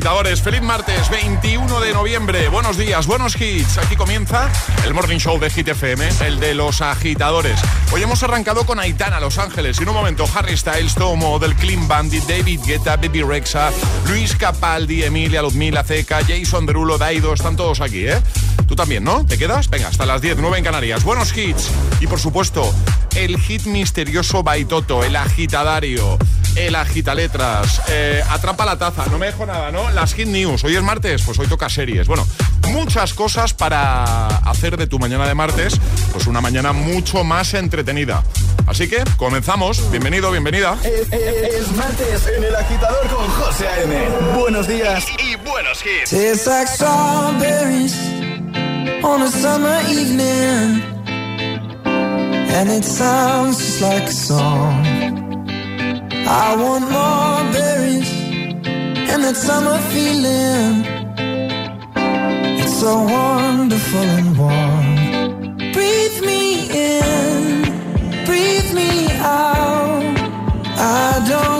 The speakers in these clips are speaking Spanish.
agitadores. Feliz martes, 21 de noviembre. Buenos días, buenos hits. Aquí comienza el Morning Show de Hit FM, el de los agitadores. Hoy hemos arrancado con Aitana, Los Ángeles. Y en un momento, Harry Styles, Tomo, del Clean Bandit, David Guetta, Baby Rexa, Luis Capaldi, Emilia, Ludmila, Ceca, Jason Derulo, Daido. Están todos aquí, ¿eh? Tú también, ¿no? ¿Te quedas? Venga, hasta las 10, 9 en Canarias. Buenos hits. Y por supuesto, el hit misterioso Baitoto, el agitadario, el agitaletras, eh, atrapa la taza, no me dejo nada, ¿no? Las hit news. Hoy es martes, pues hoy toca series. Bueno, muchas cosas para hacer de tu mañana de martes, pues una mañana mucho más entretenida. Así que comenzamos. Bienvenido, bienvenida. Es, es- es martes en el agitador con José A.M. Buenos días y buenos hits. Like strawberries on a summer evening. And it sounds just like a song. I want more berries and that summer feeling. It's so wonderful and warm. Breathe me in, breathe me out. I don't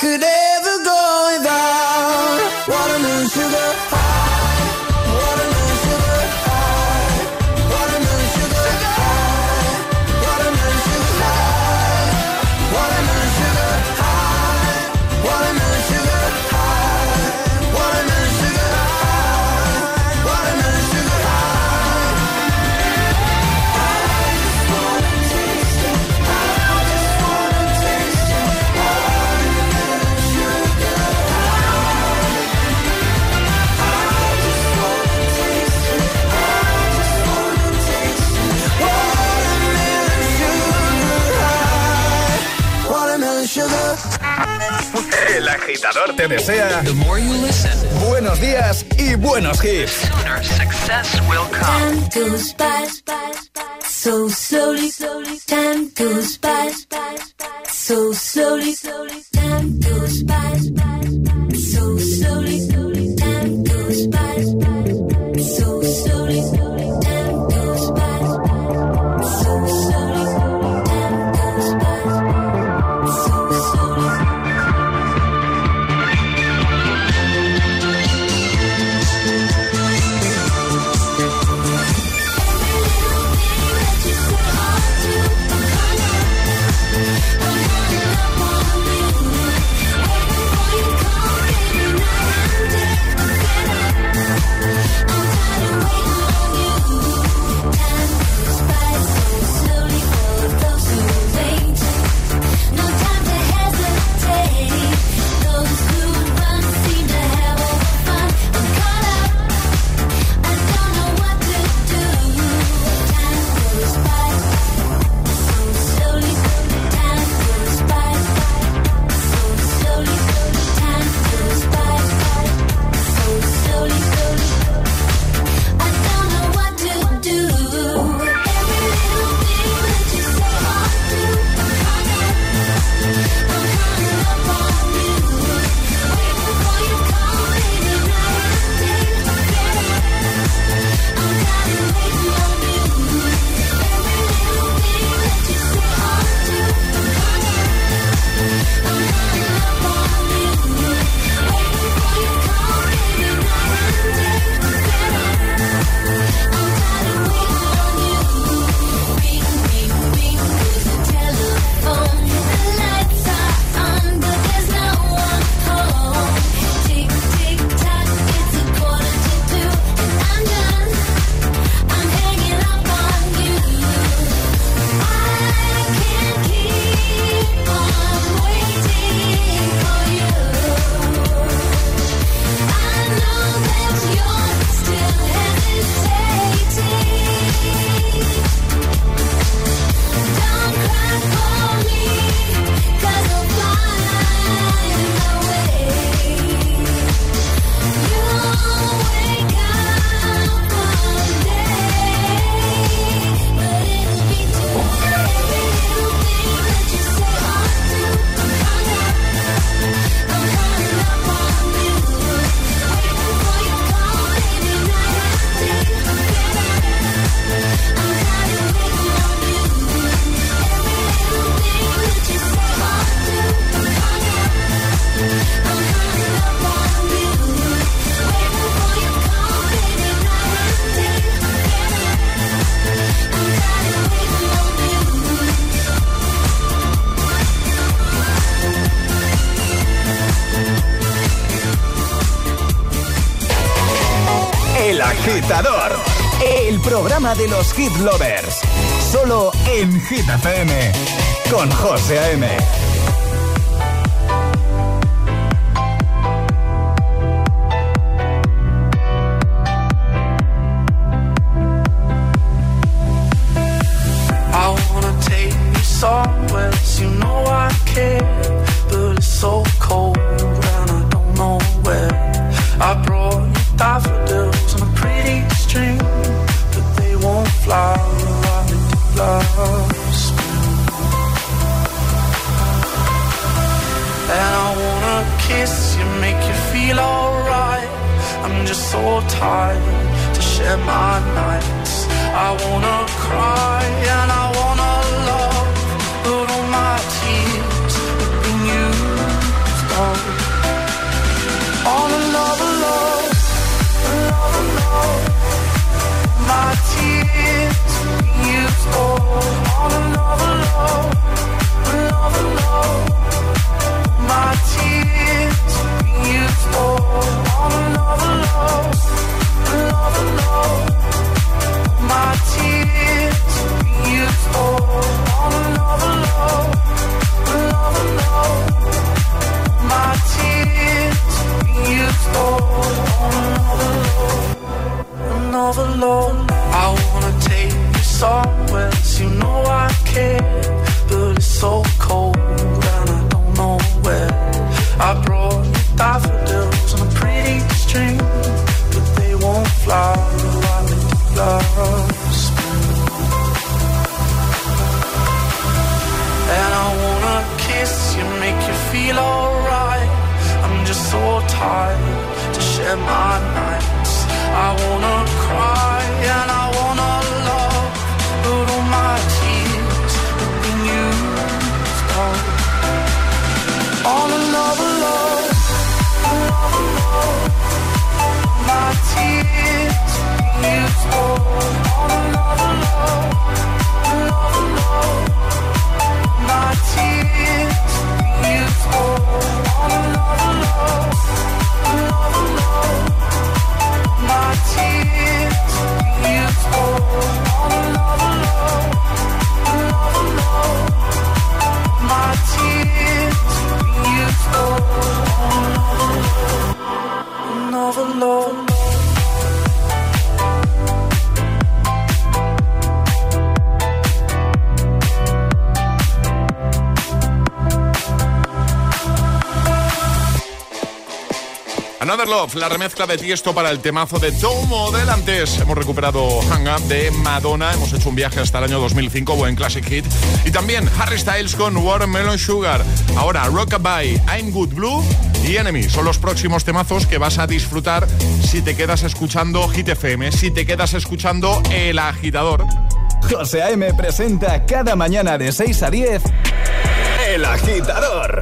agitador te desea buenos días y buenos hits. Success will come. Time goes by so slowly. Time goes by so slowly. Time goes by so slowly. De los hit lovers. Solo en Hit FM. Con José A.M. La remezcla de Tiesto para el temazo de Tom Model. Antes hemos recuperado Hang Up de Madonna. Hemos hecho un viaje hasta el año 2005, buen classic hit. Y también Harry Styles con Watermelon Sugar. Ahora Rockabye, I'm Good Blue y Enemy. Son los próximos temazos que vas a disfrutar si te quedas escuchando Hit FM, si te quedas escuchando El Agitador. José A.M. presenta cada mañana de 6 a 10 El Agitador.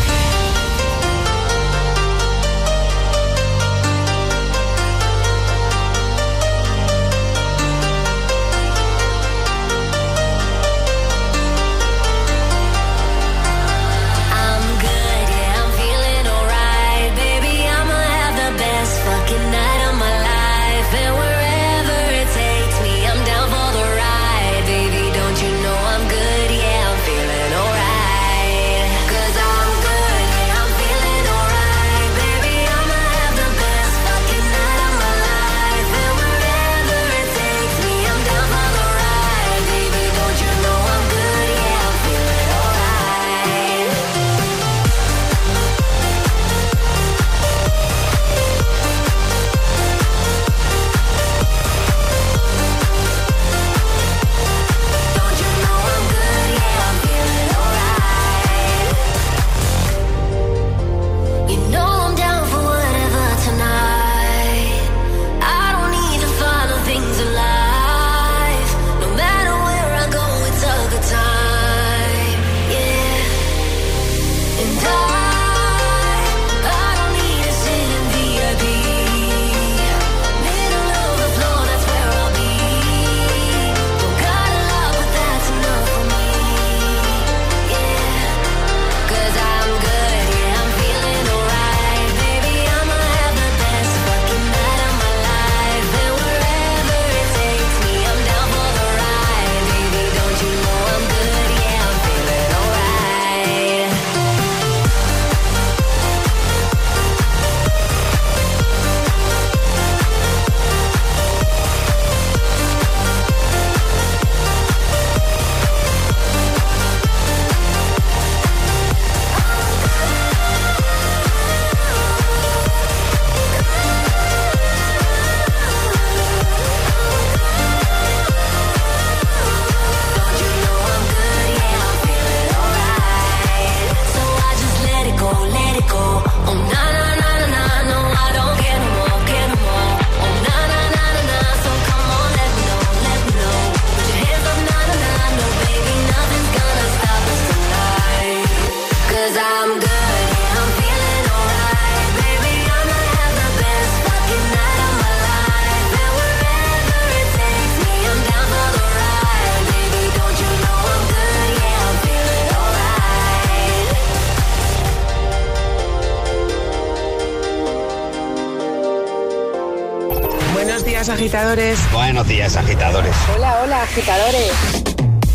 agitadores. Buenos días, agitadores. Hola, hola, agitadores.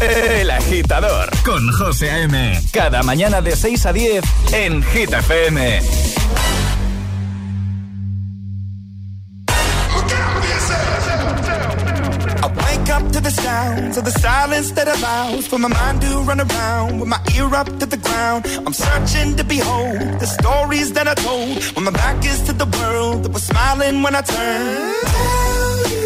El agitador con José A.M. Cada mañana de 6 a 10 en Hit FM. up to the sounds of the silence that allows for my mind to run around with my ear up to the ground. I'm searching to behold the stories that I told when my back is to the world that was smiling when I turned.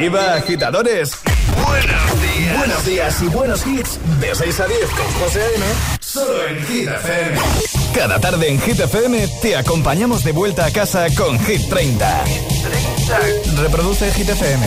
Arriba, agitadores. Buenos días. Buenos días y buenos hits. De 6 a 10 con José A.M. Solo en Hit FM. Cada tarde en Hit FM te acompañamos de vuelta a casa con Hit 30. Reproduce Hit FM.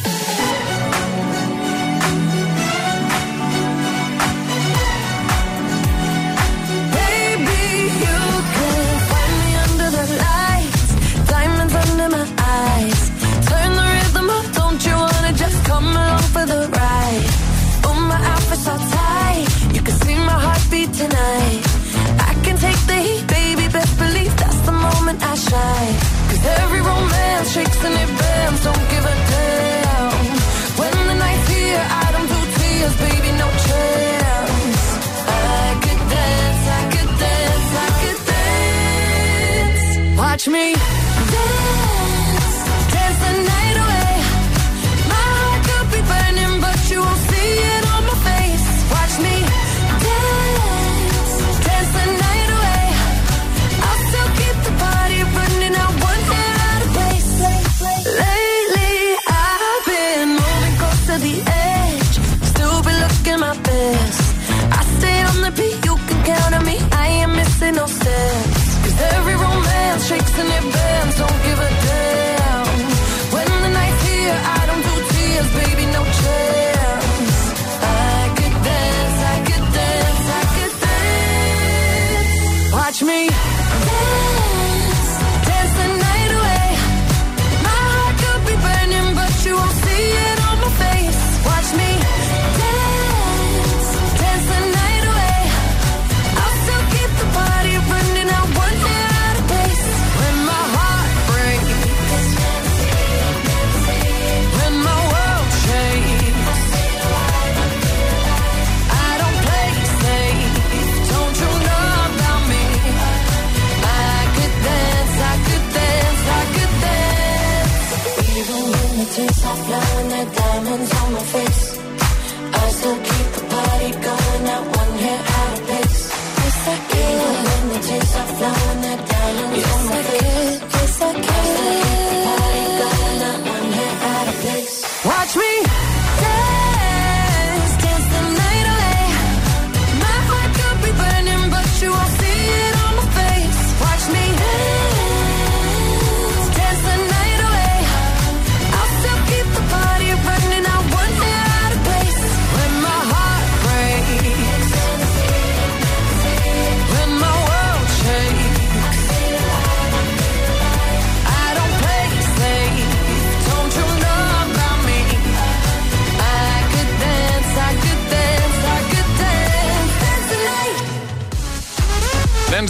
Listen, it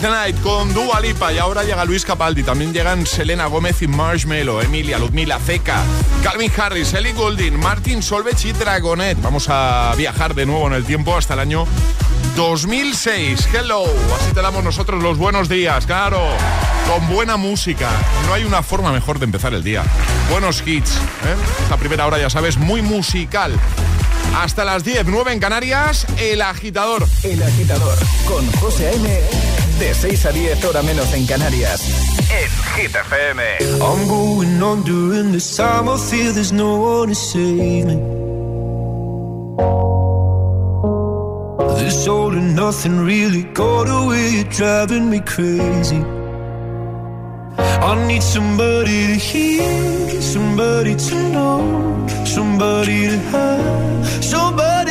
the Night con Dua y ahora llega Luis Capaldi. También llegan Selena Gómez y Marshmello, Emilia, Ludmila, Zeca, Calvin Harris, Ellie Goulding, Martin Solveig y Dragonet. Vamos a viajar de nuevo en el tiempo hasta el año 2006. Hello, así te damos nosotros los buenos días, claro, con buena música. No hay una forma mejor de empezar el día. Buenos hits, ¿eh? Esta primera hora, ya sabes, muy musical. Hasta las 10, 9 en Canarias, El Agitador. El Agitador con José A.M. De 6 a 10, hora menos en Canarias. En Hit FM. I'm going on during this time. I feel there's no one to save me. This all and nothing really got away. You're driving me crazy. I need somebody to hear, somebody to know, somebody to have, somebody.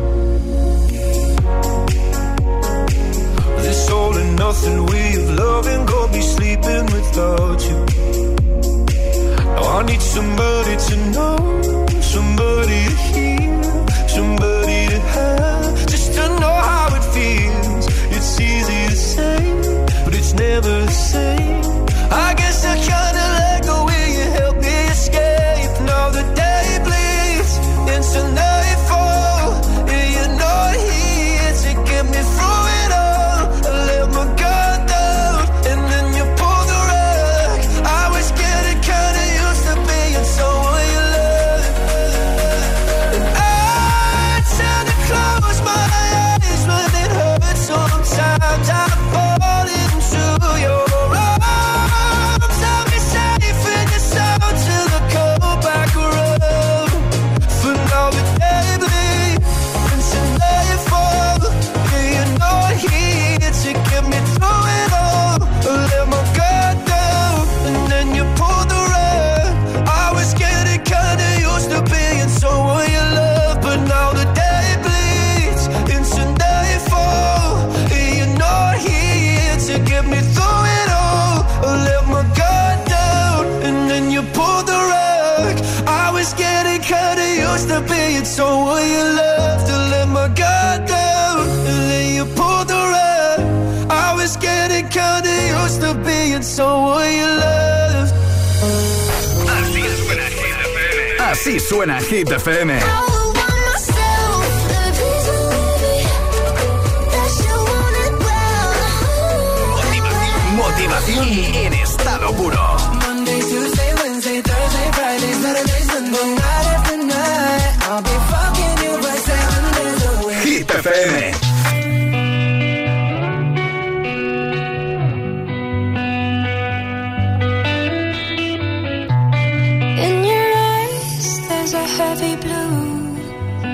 Nothing way of loving, go be sleeping without you. Now I need somebody to know, somebody to hear, somebody to have, just to know how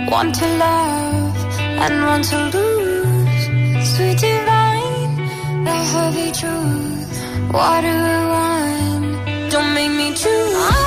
One to love and one to lose. Sweet divine, the heavy truth. what do I want? Don't make me choose.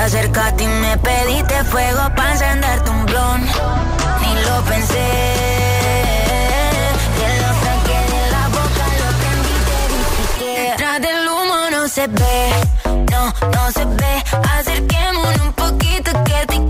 acercaste y me pediste fuego para encenderte un blon. Ni lo pensé. Te lo saqué de la boca, lo prendí, te dije. Detrás del humo no se ve, no, no se ve. Acerquémonos un poquito que te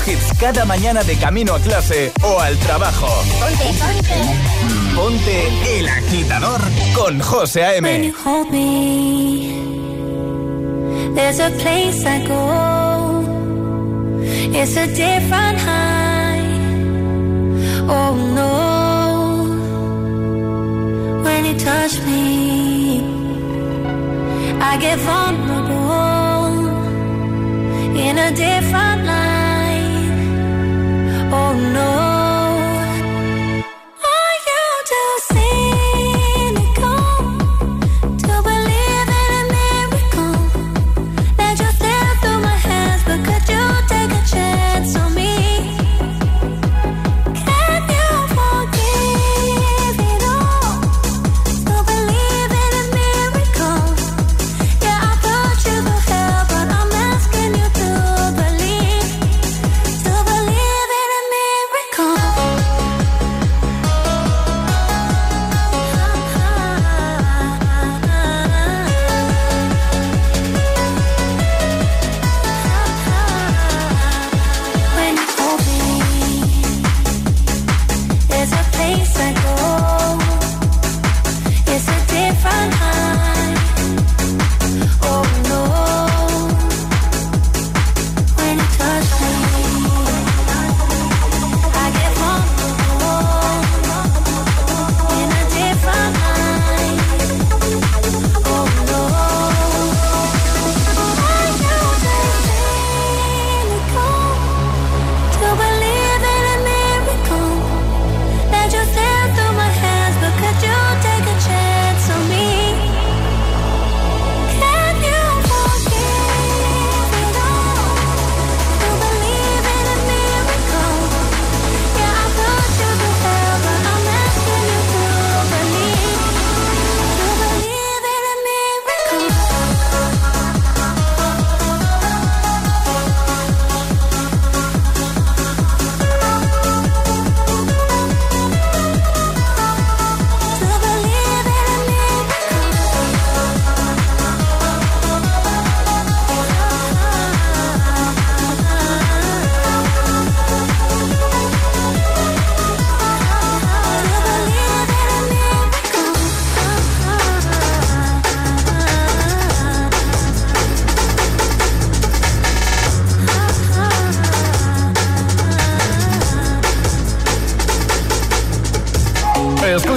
buenos hits cada mañana de camino a clase o al trabajo. Ponte, ponte. Ponte el agitador con José A.M. When you hold me, there's a place I go. It's a different high. Oh no. When you touch me, I get vulnerable in a different light.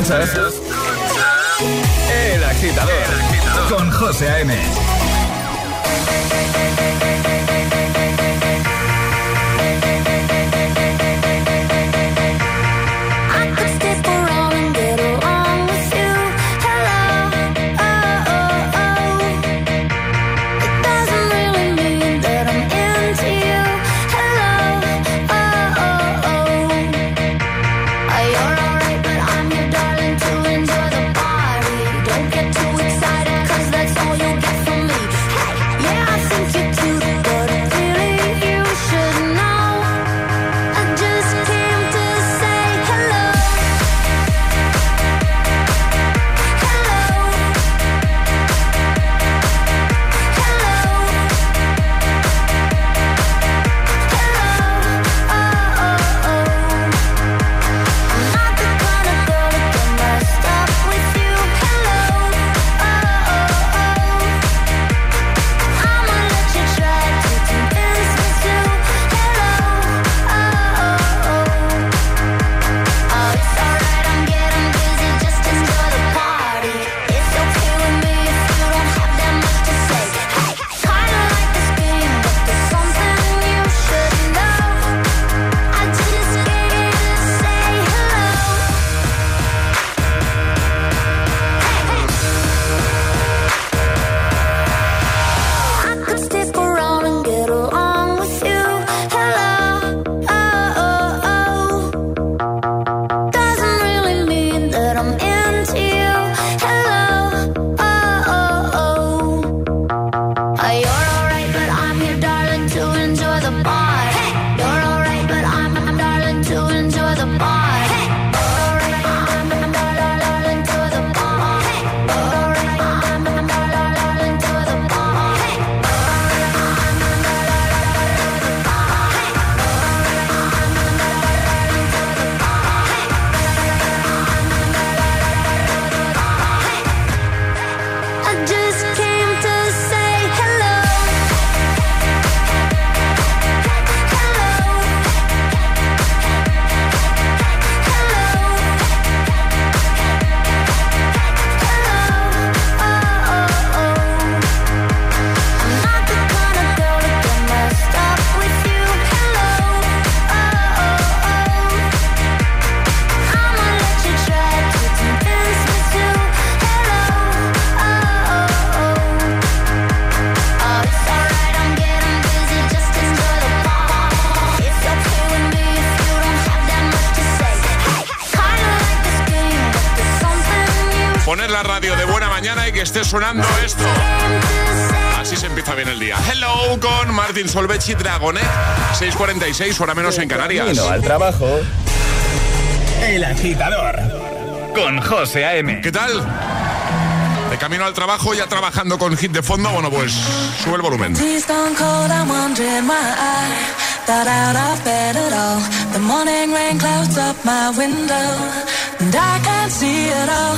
Escuchas Solveig y Dragonet. 6.46, hora menos en Canarias. Camino al trabajo. El agitador. Con José A.M. ¿Qué tal? De camino al trabajo, ya trabajando con hit de fondo, bueno, pues sube el volumen. Got out of bed at all. The morning rain clouds up my window. And I can't see it all.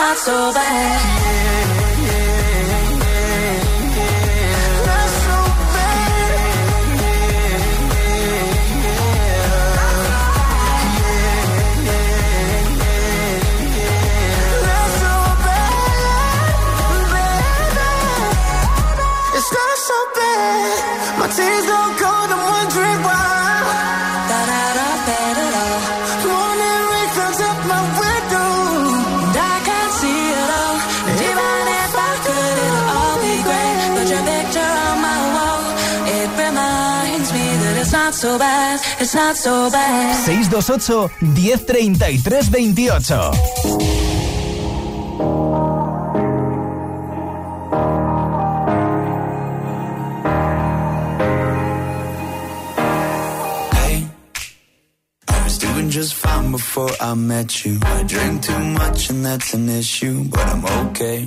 Not so bad. tears It's not so bad. 628 1033 28 just fine before I met you. I drink too much and that's an issue, but I'm okay.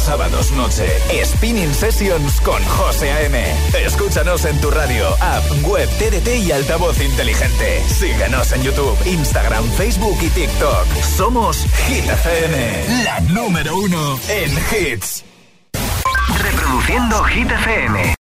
Sábados noche, Spinning Sessions con José A.M. Escúchanos en tu radio, app, web, TDT y altavoz inteligente. Síguenos en YouTube, Instagram, Facebook y TikTok. Somos Hit la número uno en hits. Reproduciendo Hit FM.